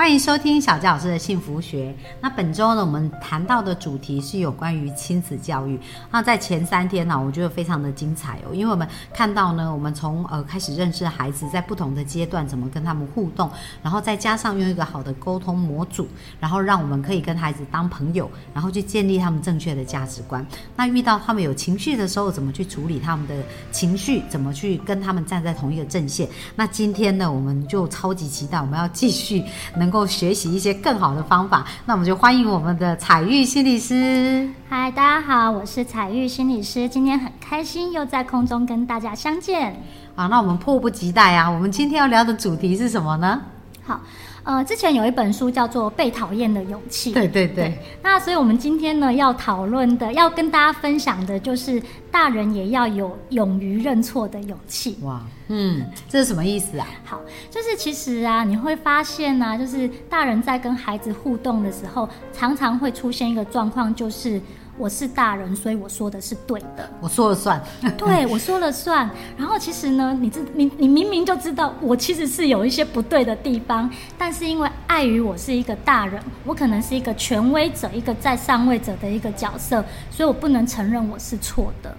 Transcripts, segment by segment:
欢迎收听小教老师的幸福学。那本周呢，我们谈到的主题是有关于亲子教育。那在前三天呢，我觉得非常的精彩哦，因为我们看到呢，我们从呃开始认识孩子，在不同的阶段怎么跟他们互动，然后再加上用一个好的沟通模组，然后让我们可以跟孩子当朋友，然后去建立他们正确的价值观。那遇到他们有情绪的时候，怎么去处理他们的情绪，怎么去跟他们站在同一个阵线？那今天呢，我们就超级期待，我们要继续能。能够学习一些更好的方法，那我们就欢迎我们的彩玉心理师。嗨，大家好，我是彩玉心理师，今天很开心又在空中跟大家相见。好，那我们迫不及待啊！我们今天要聊的主题是什么呢？好。呃，之前有一本书叫做《被讨厌的勇气》。对对对。那所以我们今天呢要讨论的，要跟大家分享的就是大人也要有勇于认错的勇气。哇，嗯，这是什么意思啊？好，就是其实啊，你会发现呢，就是大人在跟孩子互动的时候，常常会出现一个状况，就是。我是大人，所以我说的是对的，我说了算。对，我说了算。然后其实呢，你知你你明明就知道我其实是有一些不对的地方，但是因为碍于我是一个大人，我可能是一个权威者，一个在上位者的一个角色，所以我不能承认我是错的。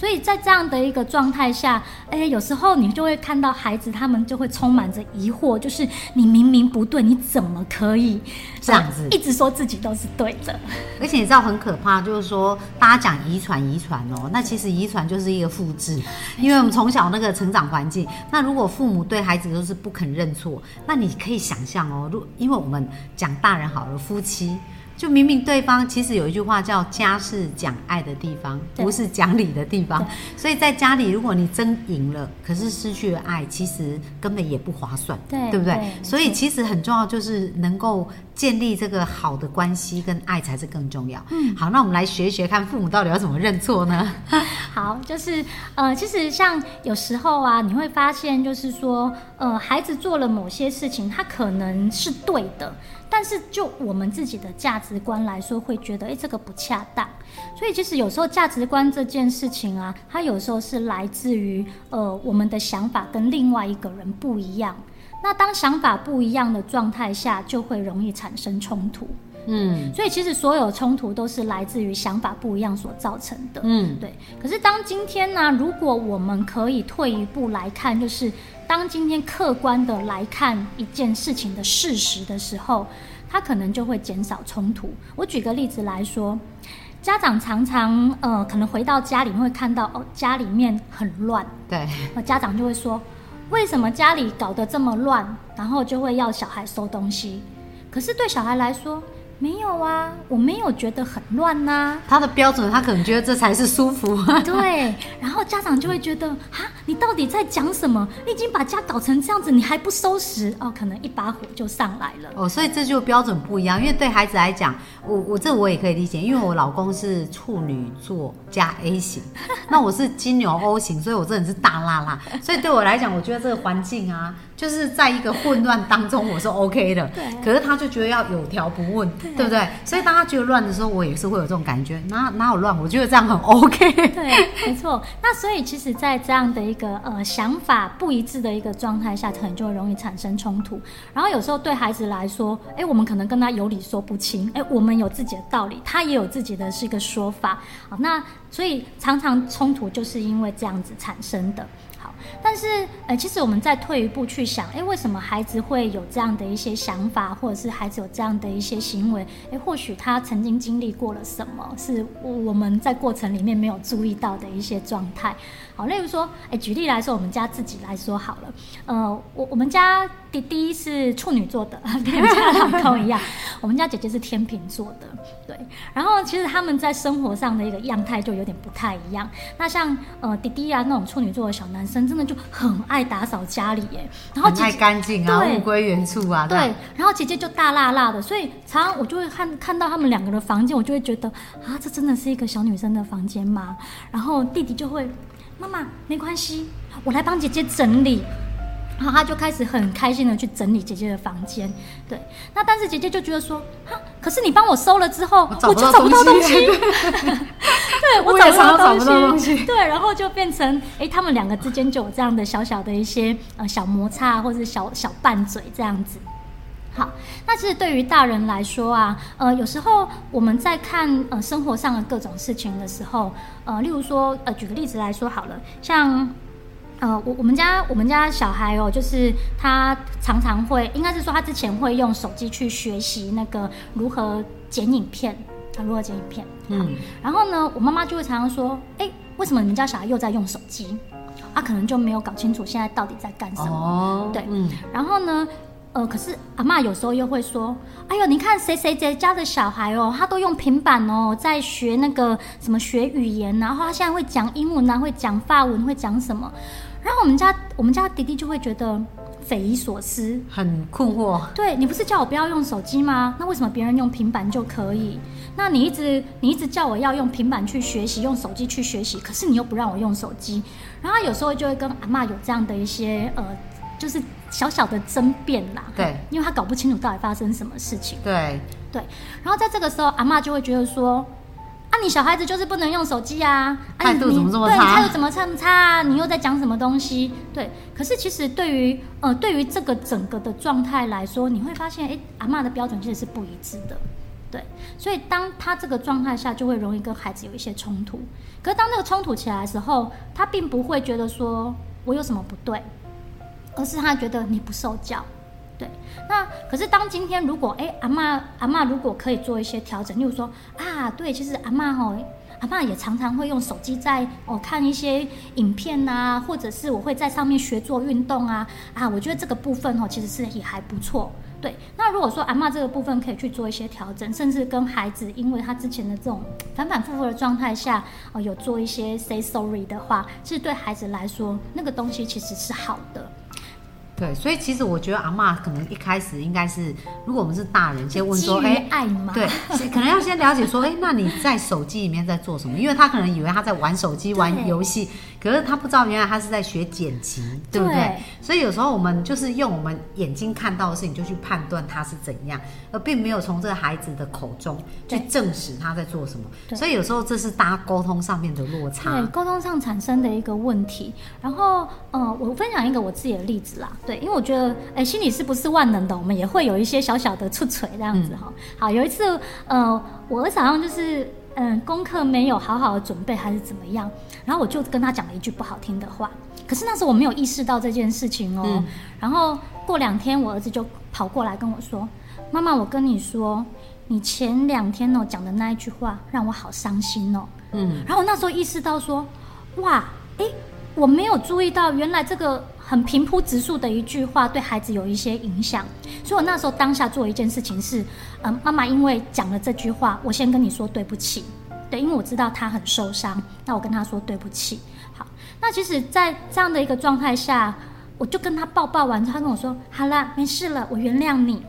所以在这样的一个状态下，哎，有时候你就会看到孩子，他们就会充满着疑惑，就是你明明不对，你怎么可以这样子一直说自己都是对的？而且你知道很可怕，就是说大家讲遗传，遗传哦，那其实遗传就是一个复制，因为我们从小那个成长环境，那如果父母对孩子都是不肯认错，那你可以想象哦，如因为我们讲大人好了，夫妻。就明明对方其实有一句话叫“家是讲爱的地方，不是讲理的地方”，所以在家里，如果你争赢了，可是失去了爱，其实根本也不划算，对对不对？所以其实很重要，就是能够建立这个好的关系跟爱才是更重要。嗯，好，那我们来学一学，看父母到底要怎么认错呢？好，就是呃，其实像有时候啊，你会发现，就是说，呃，孩子做了某些事情，他可能是对的。但是就我们自己的价值观来说，会觉得哎，这个不恰当。所以其实有时候价值观这件事情啊，它有时候是来自于呃我们的想法跟另外一个人不一样。那当想法不一样的状态下，就会容易产生冲突。嗯，所以其实所有冲突都是来自于想法不一样所造成的。嗯，对。可是当今天呢，如果我们可以退一步来看，就是。当今天客观的来看一件事情的事实的时候，它可能就会减少冲突。我举个例子来说，家长常常呃，可能回到家里会看到哦，家里面很乱，对，那家长就会说，为什么家里搞得这么乱？然后就会要小孩收东西。可是对小孩来说，没有啊，我没有觉得很乱呐。他的标准，他可能觉得这才是舒服。对，然后家长就会觉得，哈，你到底在讲什么？你已经把家搞成这样子，你还不收拾？哦，可能一把火就上来了。哦，所以这就标准不一样。因为对孩子来讲，我我这我也可以理解，因为我老公是处女座加 A 型，那我是金牛 O 型，所以我真的是大辣辣。所以对我来讲，我觉得这个环境啊。就是在一个混乱当中，我是 OK 的。对。可是他就觉得要有条不紊，对不对？所以当他觉得乱的时候，我也是会有这种感觉。哪哪有乱？我觉得这样很 OK。对，没错。那所以其实，在这样的一个呃想法不一致的一个状态下，可能就会容易产生冲突。然后有时候对孩子来说，哎，我们可能跟他有理说不清。哎，我们有自己的道理，他也有自己的是一个说法。好，那所以常常冲突就是因为这样子产生的。但是，呃，其实我们再退一步去想，哎，为什么孩子会有这样的一些想法，或者是孩子有这样的一些行为？哎，或许他曾经经历过了什么，是我们在过程里面没有注意到的一些状态。好，例如说，哎，举例来说，我们家自己来说好了，呃，我我们家弟弟是处女座的，跟你们家老公一样，我们家姐姐是天秤座的，对。然后其实他们在生活上的一个样态就有点不太一样。那像呃弟弟啊那种处女座的小男生，真的就很爱打扫家里耶，然后爱干净啊，物归原处啊。对。然后姐姐就大辣辣的，所以常常我就会看看到他们两个的房间，我就会觉得啊，这真的是一个小女生的房间吗？然后弟弟就会。妈妈，没关系，我来帮姐姐整理。然后他就开始很开心的去整理姐姐的房间，对。那但是姐姐就觉得说，哈，可是你帮我收了之后，我就找不到东西。对，我找不到东西。对，然后就变成，哎，他们两个之间就有这样的小小的一些呃小摩擦，或者小小拌嘴这样子。好，那其实对于大人来说啊，呃，有时候我们在看呃生活上的各种事情的时候，呃，例如说，呃，举个例子来说好了，像。呃，我我们家我们家小孩哦，就是他常常会，应该是说他之前会用手机去学习那个如何剪影片，他如何剪影片。嗯，然后呢，我妈妈就会常常说，哎，为什么你们家小孩又在用手机？他可能就没有搞清楚现在到底在干什么。哦，对，嗯，然后呢，呃，可是阿妈有时候又会说，哎呦，你看谁谁谁家的小孩哦，他都用平板哦，在学那个什么学语言，然后他现在会讲英文啊，会讲法文，会讲什么？然后我们家我们家弟弟就会觉得匪夷所思，很困惑。对你不是叫我不要用手机吗？那为什么别人用平板就可以？那你一直你一直叫我要用平板去学习，用手机去学习，可是你又不让我用手机。然后有时候就会跟阿妈有这样的一些呃，就是小小的争辩啦。对，因为他搞不清楚到底发生什么事情。对对。然后在这个时候，阿妈就会觉得说。啊，你小孩子就是不能用手机啊！态度怎么这么差？对，态度怎么这么差啊？你又在讲什么东西？对，可是其实对于呃，对于这个整个的状态来说，你会发现，哎，阿妈的标准其实是不一致的。对，所以当他这个状态下，就会容易跟孩子有一些冲突。可是当那个冲突起来的时候，他并不会觉得说我有什么不对，而是他觉得你不受教。对，那可是当今天如果哎阿妈阿妈如果可以做一些调整，例如说啊，对，其实阿妈吼阿妈也常常会用手机在哦看一些影片呐，或者是我会在上面学做运动啊啊，我觉得这个部分哦其实是也还不错。对，那如果说阿妈这个部分可以去做一些调整，甚至跟孩子因为他之前的这种 反反复复的状态下哦有做一些 say sorry 的话，其实对孩子来说那个东西其实是好的。对，所以其实我觉得阿妈可能一开始应该是，如果我们是大人，先问说，哎，爱吗？对，可能要先了解说，哎，那你在手机里面在做什么？因为他可能以为他在玩手机、玩游戏。可是他不知道，原来他是在学剪辑，对不对？所以有时候我们就是用我们眼睛看到的事情，就去判断他是怎样，而并没有从这个孩子的口中去证实他在做什么。所以有时候这是大家沟通上面的落差，对沟通上产生的一个问题。然后，呃，我分享一个我自己的例子啦，对，因为我觉得，哎，心理是不是万能的？我们也会有一些小小的出锤这样子哈。好，有一次，呃，我儿子好像就是，嗯，功课没有好好的准备，还是怎么样？然后我就跟他讲了一句不好听的话，可是那时候我没有意识到这件事情哦。然后过两天，我儿子就跑过来跟我说：“妈妈，我跟你说，你前两天哦讲的那一句话让我好伤心哦。”嗯。然后我那时候意识到说：“哇，哎，我没有注意到，原来这个很平铺直述的一句话对孩子有一些影响。”所以我那时候当下做一件事情是：嗯，妈妈因为讲了这句话，我先跟你说对不起。对，因为我知道他很受伤，那我跟他说对不起。好，那其实，在这样的一个状态下，我就跟他抱抱完之后，他跟我说：“好了，没事了，我原谅你。”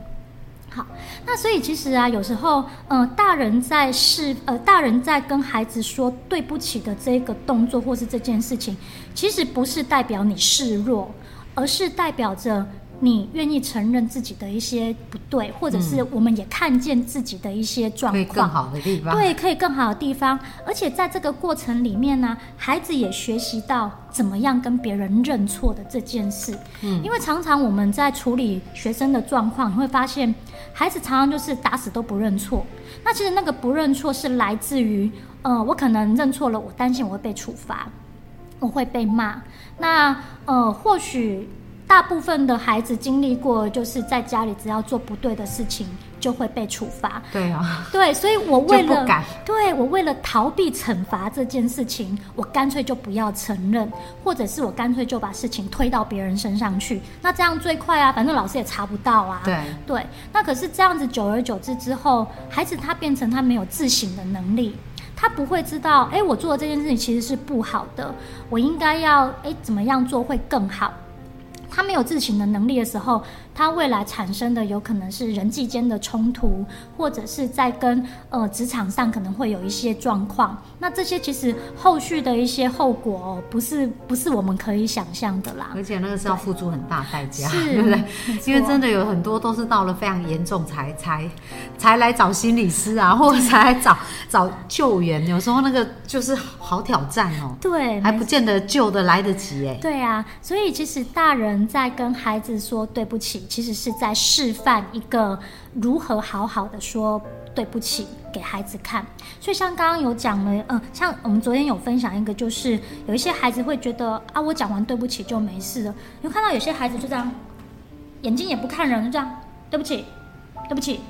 好，那所以其实啊，有时候，嗯，大人在示，呃，大人在跟孩子说对不起的这个动作或是这件事情，其实不是代表你示弱，而是代表着。你愿意承认自己的一些不对，或者是我们也看见自己的一些状况，更好的地方，对，可以更好的地方。而且在这个过程里面呢，孩子也学习到怎么样跟别人认错的这件事。嗯，因为常常我们在处理学生的状况，你会发现孩子常常就是打死都不认错。那其实那个不认错是来自于，呃，我可能认错了，我担心我会被处罚，我会被骂。那呃，或许。大部分的孩子经历过，就是在家里只要做不对的事情，就会被处罚。对啊，对，所以我为了对我为了逃避惩罚这件事情，我干脆就不要承认，或者是我干脆就把事情推到别人身上去。那这样最快啊，反正老师也查不到啊。对对，那可是这样子，久而久之之后，孩子他变成他没有自省的能力，他不会知道，哎，我做的这件事情其实是不好的，我应该要哎怎么样做会更好。他没有自省的能力的时候，他未来产生的有可能是人际间的冲突，或者是在跟呃职场上可能会有一些状况。那这些其实后续的一些后果哦，不是不是我们可以想象的啦。而且那个是要付出很大代价，对不对因为真的有很多都是到了非常严重才才才来找心理师啊，或者才来找找救援。有时候那个就是好挑战哦，对，还不见得救的来得及哎。对啊，所以其实大人在跟孩子说对不起，其实是在示范一个如何好好的说对不起给孩子看。所以像刚刚有讲了，呃，像我们昨天有分享一个，就是有一些孩子会觉得啊，我讲完对不起就没事了。你会看到有些孩子就这样，眼睛也不看人，就这样，对不起，对不起，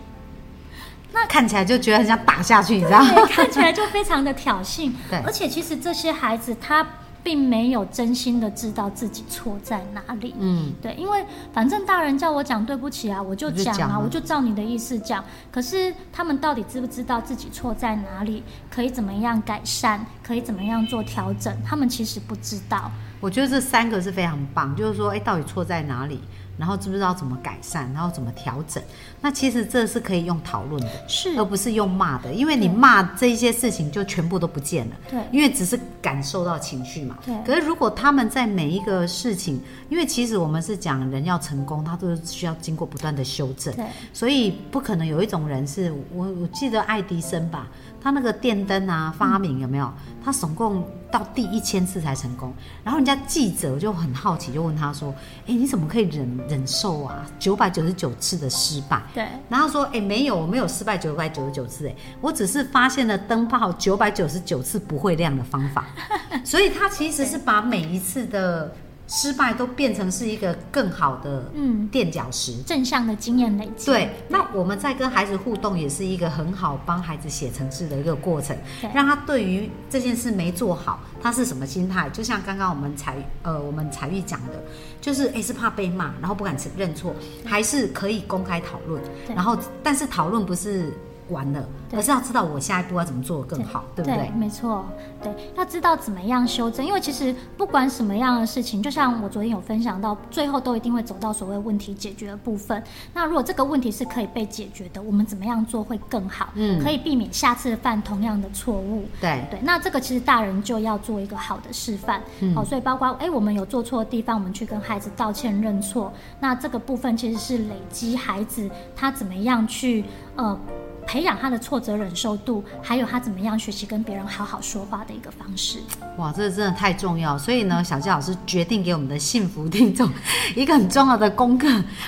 那看起来就觉得很想打下去，你知道吗？对，看起来就非常的挑衅。对而且其实这些孩子他并没有真心的知道自己错在哪里。嗯，对，因为反正大人叫我讲对不起啊，我就讲啊，我就照你的意思讲。可是他们到底知不知道自己错在哪里，可以怎么样改善，可以怎么样做调整？他们其实不知道。我觉得这三个是非常棒，就是说，哎，到底错在哪里？然后知不知道怎么改善，然后怎么调整？那其实这是可以用讨论的，是而不是用骂的，因为你骂这些事情就全部都不见了。对因为只是感受到情绪嘛。对可是如果他们在每一个事情，因为其实我们是讲人要成功，他都是需要经过不断的修正，对所以不可能有一种人是我我记得爱迪生吧，他那个电灯啊发明有没有？他总共到第一千次才成功，然后人家记者就很好奇，就问他说：“哎，你怎么可以忍忍受啊九百九十九次的失败？”对然后说：“哎，没有，我没有失败九百九十九次，哎，我只是发现了灯泡九百九十九次不会亮的方法。所以他其实是把每一次的失败都变成是一个更好的嗯垫脚石。正向的经验累积。对，那我们在跟孩子互动，也是一个很好帮孩子写程式的一个过程对，让他对于这件事没做好，他是什么心态？就像刚刚我们才呃我们才玉讲的，就是诶是怕被骂，然后不敢承认错，还是可以公开讨论，然后但是讨论不是完了，对而是要知道我下一步要怎么做更好，对不对？没错，对，要知道怎么样修正，因为其实不管什么样的事情，就像我昨天有分享到，最后都一定会走到所谓问题解决的部分。那如果这个问题是可以被解决的，我们怎么样做会更好？嗯可以避免下次犯同样的错误。对对，那这个其实大人就要做一个好的示范，嗯好、所以包括哎，我们有做错的地方，我们去跟孩子道歉认错，那这个部分其实是累积孩子他怎么样去呃培养他的挫折忍受度，还有他怎么样学习跟别人好好说话的一个方式。哇，这真的太重要。所以呢，小纪老师决定给我们的幸福听众 一个很重要的功课。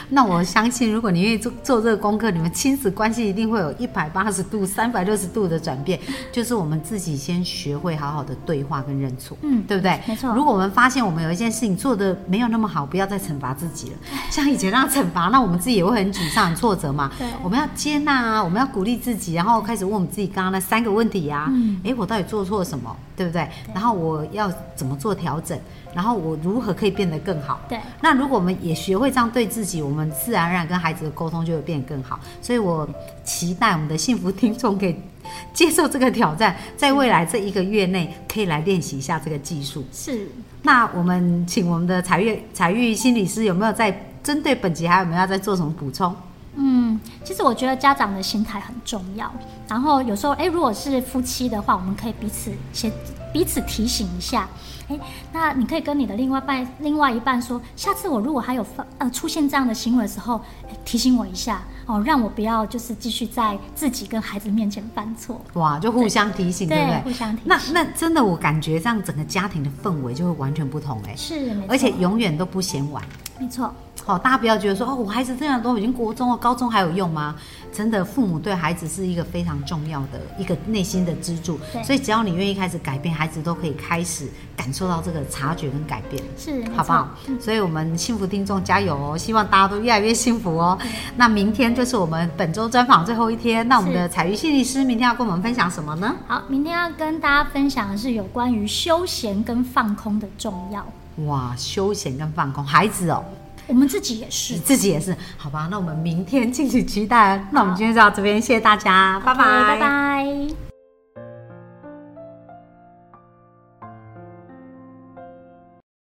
那我相信，如果你愿意做做这个功课，你们亲子关系一定会有一百八十度、三百六十度的转变。就是我们自己先学会好好的对话跟认错，嗯对不对？没错如果我们发现我们有一件事情做的没有那么好，不要再惩罚自己了。像以前那样惩罚，那我们自己也会很沮丧、很挫折嘛。对我们要接纳啊，我们要鼓励自己，然后开始问我们自己刚刚那三个问题呀、嗯诶，我到底做错什么，对不对？然后我要怎么做调整？然后我如何可以变得更好？对，那如果我们也学会这样对自己，我们自然而然跟孩子的沟通就会变得更好。所以我期待我们的幸福听众可以接受这个挑战，在未来这一个月内可以来练习一下这个技术。是。那我们请我们的财玉财玉心理师有没有在针对本集还有没有要再做什么补充？嗯，其实我觉得家长的心态很重要。然后有时候，哎，如果是夫妻的话，我们可以彼此先彼此提醒一下。哎，那你可以跟你的另外半另外一半说，下次我如果还有发呃出现这样的行为的时候，提醒我一下哦，让我不要就是继续在自己跟孩子面前犯错。哇，就互相提醒，对不对？互相提醒。那那真的，我感觉这样整个家庭的氛围就会完全不同哎、是，而且永远都不嫌晚。没错，好、大家不要觉得说哦，我孩子这样都已经国中了，高中还有用吗？真的，父母对孩子是一个非常重要的一个内心的支柱，对所以只要你愿意开始改变，孩子都可以开始感受到这个察觉跟改变。是好不好？所以，我们幸福听众加油哦！希望大家都越来越幸福哦。那明天就是我们本周专访最后一天，那我们的彩鱼心理师明天要跟我们分享什么呢？好，明天要跟大家分享的是有关于休闲跟放空的重要。哇，休闲跟放空，孩子哦，我们自己也是你，自己也是，好吧？那我们明天敬请期待。那我们今天就到这边，谢谢大家，拜拜，拜拜。